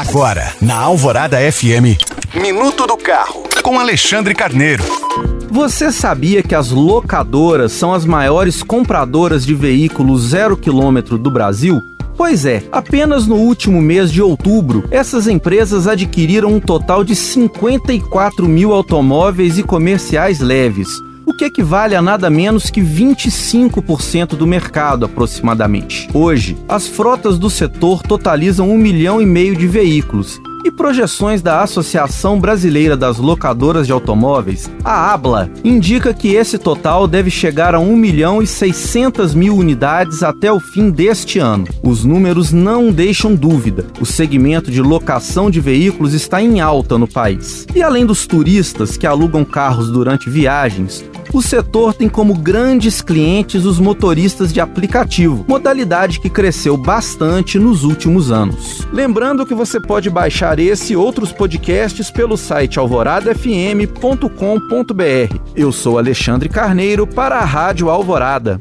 Agora, na Alvorada FM, Minuto do Carro, com Alexandre Carneiro. Você sabia que as locadoras são as maiores compradoras de veículos zero quilômetro do Brasil? Pois é, apenas no último mês de outubro, essas empresas adquiriram um total de 54 mil automóveis e comerciais leves, o que equivale a nada menos que 25% do mercado aproximadamente. Hoje, as frotas do setor totalizam um milhão e meio de veículos e projeções da Associação Brasileira das Locadoras de Automóveis, a ABLA, indica que esse total deve chegar a 1 milhão e 600 mil unidades até o fim deste ano. Os números não deixam dúvida. O segmento de locação de veículos está em alta no país. E além dos turistas que alugam carros durante viagens, o setor tem como grandes clientes os motoristas de aplicativo, modalidade que cresceu bastante nos últimos anos. Lembrando que você pode baixar esse e outros podcasts pelo site alvoradafm.com.br. Eu sou Alexandre Carneiro para a Rádio Alvorada.